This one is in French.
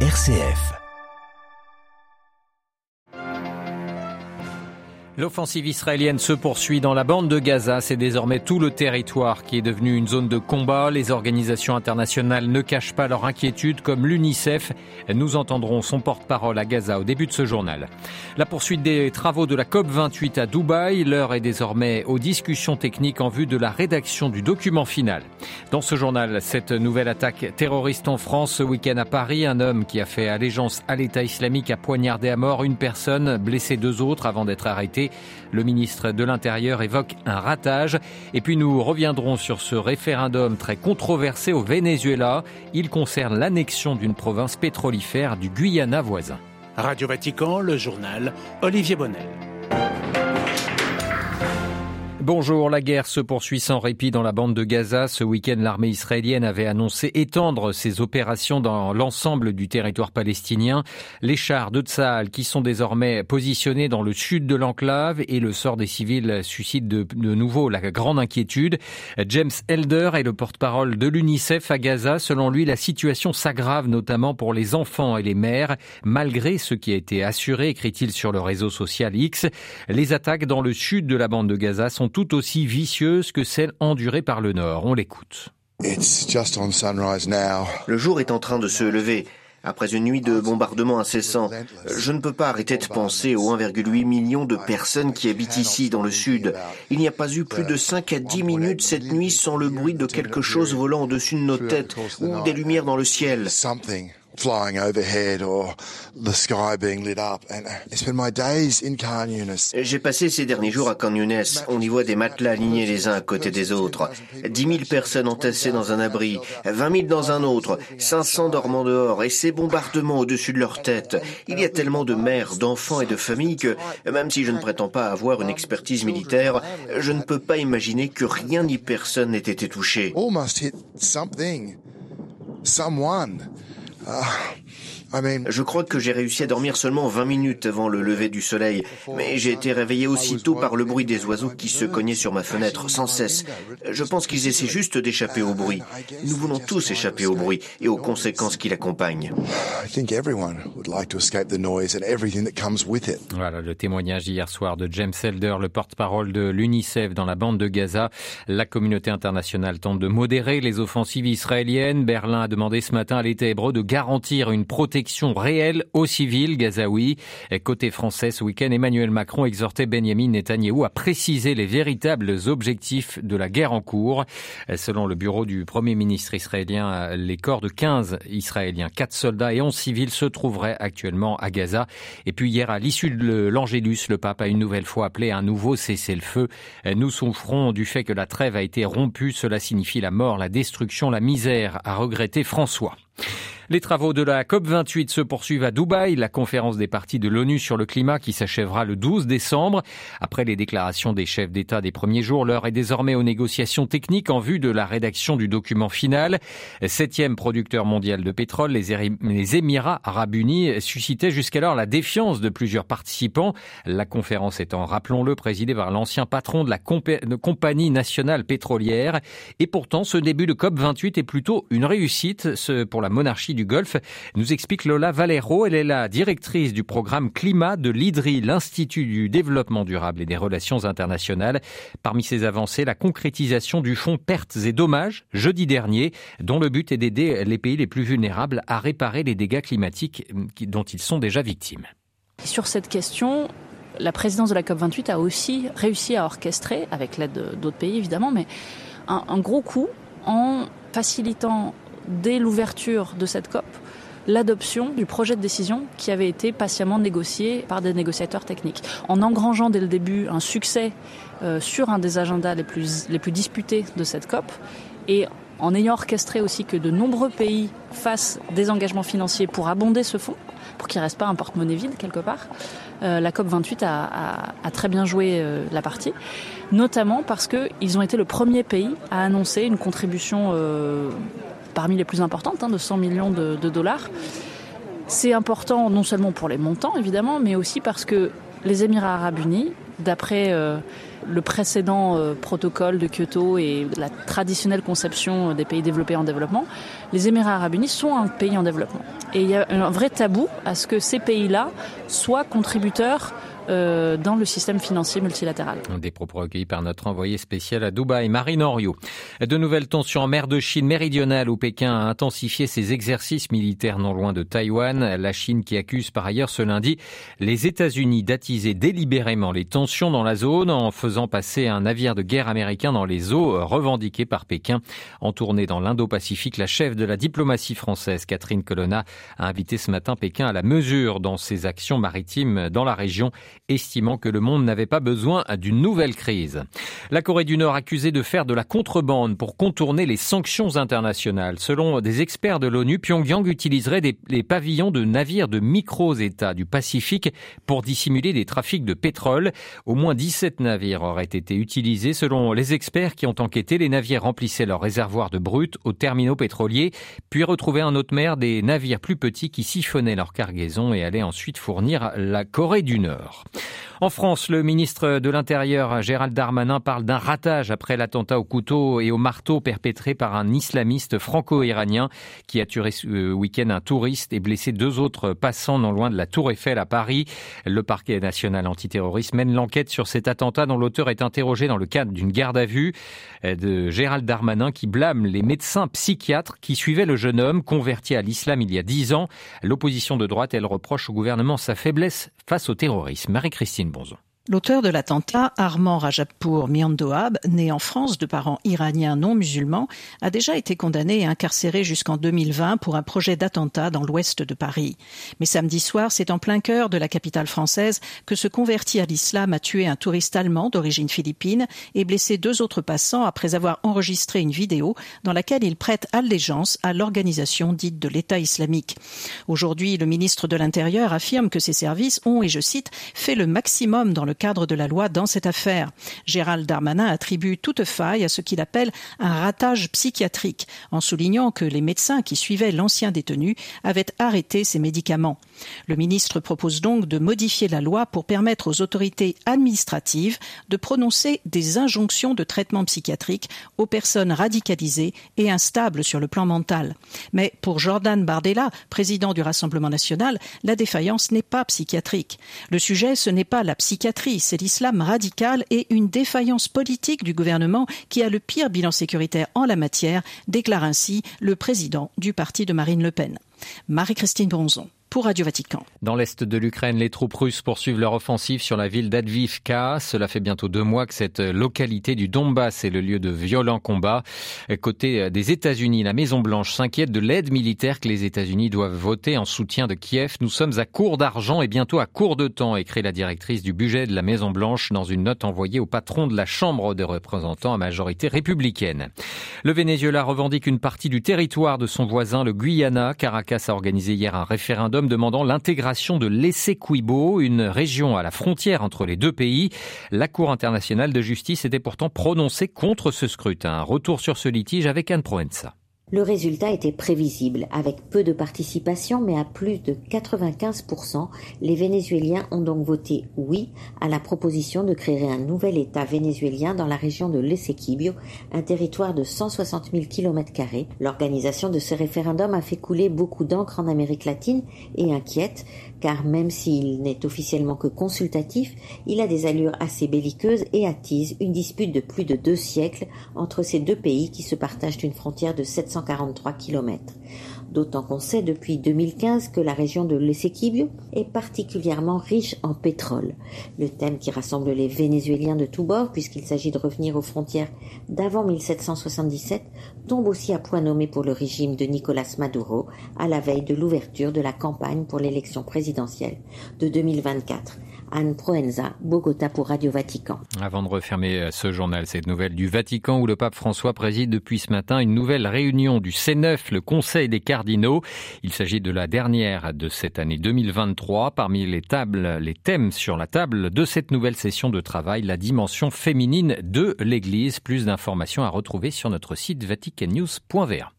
RCF. L'offensive israélienne se poursuit dans la bande de Gaza. C'est désormais tout le territoire qui est devenu une zone de combat. Les organisations internationales ne cachent pas leur inquiétude, comme l'UNICEF. Nous entendrons son porte-parole à Gaza au début de ce journal. La poursuite des travaux de la COP28 à Dubaï. L'heure est désormais aux discussions techniques en vue de la rédaction du document final. Dans ce journal, cette nouvelle attaque terroriste en France ce week-end à Paris. Un homme qui a fait allégeance à l'État islamique a poignardé à mort une personne, blessé deux autres avant d'être arrêté. Le ministre de l'Intérieur évoque un ratage. Et puis nous reviendrons sur ce référendum très controversé au Venezuela. Il concerne l'annexion d'une province pétrolifère du Guyana voisin. Radio Vatican, le journal Olivier Bonnel. Bonjour, la guerre se poursuit sans répit dans la bande de Gaza. Ce week-end, l'armée israélienne avait annoncé étendre ses opérations dans l'ensemble du territoire palestinien. Les chars de Tsahal qui sont désormais positionnés dans le sud de l'enclave et le sort des civils suscite de, de nouveau la grande inquiétude. James Elder est le porte-parole de l'UNICEF à Gaza. Selon lui, la situation s'aggrave notamment pour les enfants et les mères, malgré ce qui a été assuré, écrit-il sur le réseau social X. Les attaques dans le sud de la bande de Gaza sont tout aussi vicieuse que celle endurée par le Nord. On l'écoute. Le jour est en train de se lever. Après une nuit de bombardements incessants, je ne peux pas arrêter de penser aux 1,8 million de personnes qui habitent ici dans le sud. Il n'y a pas eu plus de 5 à 10 minutes cette nuit sans le bruit de quelque chose volant au-dessus de nos têtes ou des lumières dans le ciel. Flying overhead or the sky being lit up. And I spent my days in Khan Yunis. J'ai passé ces derniers jours à Khan. On y voit des matelas alignés les uns à côté des autres. 10 000 personnes entassées dans un abri, 20 000 dans un autre, 500 dormant dehors et ces bombardements au-dessus de leur tête. Il y a tellement de mères, d'enfants et de familles que, même si je ne prétends pas avoir une expertise militaire, je ne peux pas imaginer que rien ni personne n'ait été touché. Almost hit something. Someone. Uh, Je crois que j'ai réussi à dormir seulement 20 minutes avant le lever du soleil, mais j'ai été réveillé aussitôt par le bruit des oiseaux qui se cognaient sur ma fenêtre sans cesse. Je pense qu'ils essaient juste d'échapper au bruit. Nous voulons tous échapper au bruit et aux conséquences qui l'accompagnent. Voilà le témoignage hier soir de James Elder, le porte-parole de l'UNICEF dans la bande de Gaza. La communauté internationale tente de modérer les offensives israéliennes. Berlin a demandé ce matin à l'État hébreu de garantir une protection réelle aux civils gazaouis. Côté français, ce week-end, Emmanuel Macron exhortait Benjamin Netanyahou à préciser les véritables objectifs de la guerre en cours. Selon le bureau du Premier ministre israélien, les corps de 15 Israéliens, 4 soldats et 11 civils se trouveraient actuellement à Gaza. Et puis hier, à l'issue de l'Angélus, le pape a une nouvelle fois appelé à un nouveau cessez-le-feu. Nous souffrons du fait que la trêve a été rompue. Cela signifie la mort, la destruction, la misère, a regretté François. Les travaux de la COP28 se poursuivent à Dubaï, la conférence des partis de l'ONU sur le climat qui s'achèvera le 12 décembre. Après les déclarations des chefs d'État des premiers jours, l'heure est désormais aux négociations techniques en vue de la rédaction du document final. Septième producteur mondial de pétrole, les Émirats arabes unis suscitaient jusqu'alors la défiance de plusieurs participants. La conférence étant, rappelons-le, présidée par l'ancien patron de la compagnie nationale pétrolière. Et pourtant, ce début de COP28 est plutôt une réussite pour la monarchie du Golfe, nous explique Lola Valero. Elle est la directrice du programme climat de l'IDRI, l'Institut du développement durable et des relations internationales. Parmi ses avancées, la concrétisation du fonds pertes et dommages jeudi dernier, dont le but est d'aider les pays les plus vulnérables à réparer les dégâts climatiques dont ils sont déjà victimes. Sur cette question, la présidence de la COP28 a aussi réussi à orchestrer, avec l'aide d'autres pays évidemment, mais un gros coup en facilitant dès l'ouverture de cette COP, l'adoption du projet de décision qui avait été patiemment négocié par des négociateurs techniques. En engrangeant dès le début un succès euh, sur un des agendas les plus, les plus disputés de cette COP et en ayant orchestré aussi que de nombreux pays fassent des engagements financiers pour abonder ce fonds, pour qu'il ne reste pas un porte-monnaie vide quelque part, euh, la COP28 a, a, a, très bien joué euh, la partie, notamment parce qu'ils ont été le premier pays à annoncer une contribution parmi les plus importantes, hein, de 100 millions de, dollars. C'est important non seulement pour les montants, évidemment, mais aussi parce que les Émirats arabes unis, d'après euh, le précédent euh, protocole de Kyoto et la traditionnelle conception des pays développés en développement, les Émirats arabes unis sont un pays en développement. Et il y a un vrai tabou à ce que ces pays-là soient contributeurs euh, dans le système financier multilatéral. Des propos recueillis par notre envoyé spécial à Dubaï, Marine Henriot. De nouvelles tensions en mer de Chine méridionale où Pékin a intensifié ses exercices militaires non loin de Taïwan. La Chine qui accuse par ailleurs ce lundi les États-Unis d'attiser délibérément les tensions dans la zone en faisant passer un navire de guerre américain dans les eaux revendiquées par Pékin. En tournée dans l'Indo-Pacifique, la chef de la diplomatie française, Catherine Colonna, a invité ce matin Pékin à la mesure dans ses actions maritimes dans la région estimant que le monde n'avait pas besoin d'une nouvelle crise. La Corée du Nord accusée de faire de la contrebande pour contourner les sanctions internationales. Selon des experts de l'ONU, Pyongyang utiliserait des, les pavillons de navires de micro-États du Pacifique pour dissimuler des trafics de pétrole. Au moins 17 navires auraient été utilisés. Selon les experts qui ont enquêté, les navires remplissaient leurs réservoirs de brut aux terminaux pétroliers, puis retrouvaient en haute mer des navires plus petits qui siphonnaient leur cargaison et allaient ensuite fournir la Corée du Nord. En France, le ministre de l'Intérieur, Gérald Darmanin, parle d'un ratage après l'attentat au couteau et au marteau perpétré par un islamiste franco-iranien qui a tué ce week-end un touriste et blessé deux autres passants non loin de la Tour Eiffel à Paris. Le parquet national antiterroriste mène l'enquête sur cet attentat dont l'auteur est interrogé dans le cadre d'une garde à vue de Gérald Darmanin qui blâme les médecins psychiatres qui suivaient le jeune homme converti à l'islam il y a dix ans. L'opposition de droite, elle reproche au gouvernement sa faiblesse face au terrorisme. Marie-Christine Bonzon. L'auteur de l'attentat, Armand Rajapur Miandoab, né en France de parents iraniens non musulmans, a déjà été condamné et incarcéré jusqu'en 2020 pour un projet d'attentat dans l'ouest de Paris. Mais samedi soir, c'est en plein cœur de la capitale française que ce converti à l'islam a tué un touriste allemand d'origine philippine et blessé deux autres passants après avoir enregistré une vidéo dans laquelle il prête allégeance à l'organisation dite de l'État islamique. Aujourd'hui, le ministre de l'Intérieur affirme que ses services ont, et je cite, fait le maximum dans le cadre de la loi dans cette affaire. Gérald Darmanin attribue toute faille à ce qu'il appelle un ratage psychiatrique, en soulignant que les médecins qui suivaient l'ancien détenu avaient arrêté ses médicaments. Le ministre propose donc de modifier la loi pour permettre aux autorités administratives de prononcer des injonctions de traitement psychiatrique aux personnes radicalisées et instables sur le plan mental. Mais pour Jordan Bardella, président du Rassemblement national, la défaillance n'est pas psychiatrique. Le sujet, ce n'est pas la psychiatrie c'est l'islam radical et une défaillance politique du gouvernement qui a le pire bilan sécuritaire en la matière, déclare ainsi le président du parti de Marine Le Pen. Marie-Christine Bronzon pour Radio Vatican. Dans l'est de l'Ukraine, les troupes russes poursuivent leur offensive sur la ville d'Advivka. Cela fait bientôt deux mois que cette localité du Donbass est le lieu de violents combats. Côté des États-Unis, la Maison-Blanche s'inquiète de l'aide militaire que les États-Unis doivent voter en soutien de Kiev. Nous sommes à court d'argent et bientôt à court de temps, écrit la directrice du budget de la Maison-Blanche dans une note envoyée au patron de la Chambre des représentants à majorité républicaine. Le Venezuela revendique une partie du territoire de son voisin, le Guyana. Caracas a organisé hier un référendum demandant l'intégration de l'Essequibo, une région à la frontière entre les deux pays. La Cour internationale de justice était pourtant prononcée contre ce scrutin. Retour sur ce litige avec Anne Proenza. Le résultat était prévisible. Avec peu de participation, mais à plus de 95%, les Vénézuéliens ont donc voté oui à la proposition de créer un nouvel État vénézuélien dans la région de l'Essequibio, un territoire de 160 000 km. L'organisation de ce référendum a fait couler beaucoup d'encre en Amérique latine et inquiète, car même s'il n'est officiellement que consultatif, il a des allures assez belliqueuses et attise une dispute de plus de deux siècles entre ces deux pays qui se partagent une frontière de 700 143 km. D'autant qu'on sait depuis 2015 que la région de l'Essequibio est particulièrement riche en pétrole. Le thème qui rassemble les Vénézuéliens de tous bords, puisqu'il s'agit de revenir aux frontières d'avant 1777, tombe aussi à point nommé pour le régime de Nicolas Maduro à la veille de l'ouverture de la campagne pour l'élection présidentielle de 2024. Anne Proenza, Bogota pour Radio Vatican. Avant de refermer euh, ce journal, cette nouvelle du Vatican où le pape François préside depuis ce matin une nouvelle réunion du C9, le Conseil des cardinaux. Il s'agit de la dernière de cette année 2023. Parmi les tables, les thèmes sur la table de cette nouvelle session de travail, la dimension féminine de l'Église. Plus d'informations à retrouver sur notre site vaticannews.va.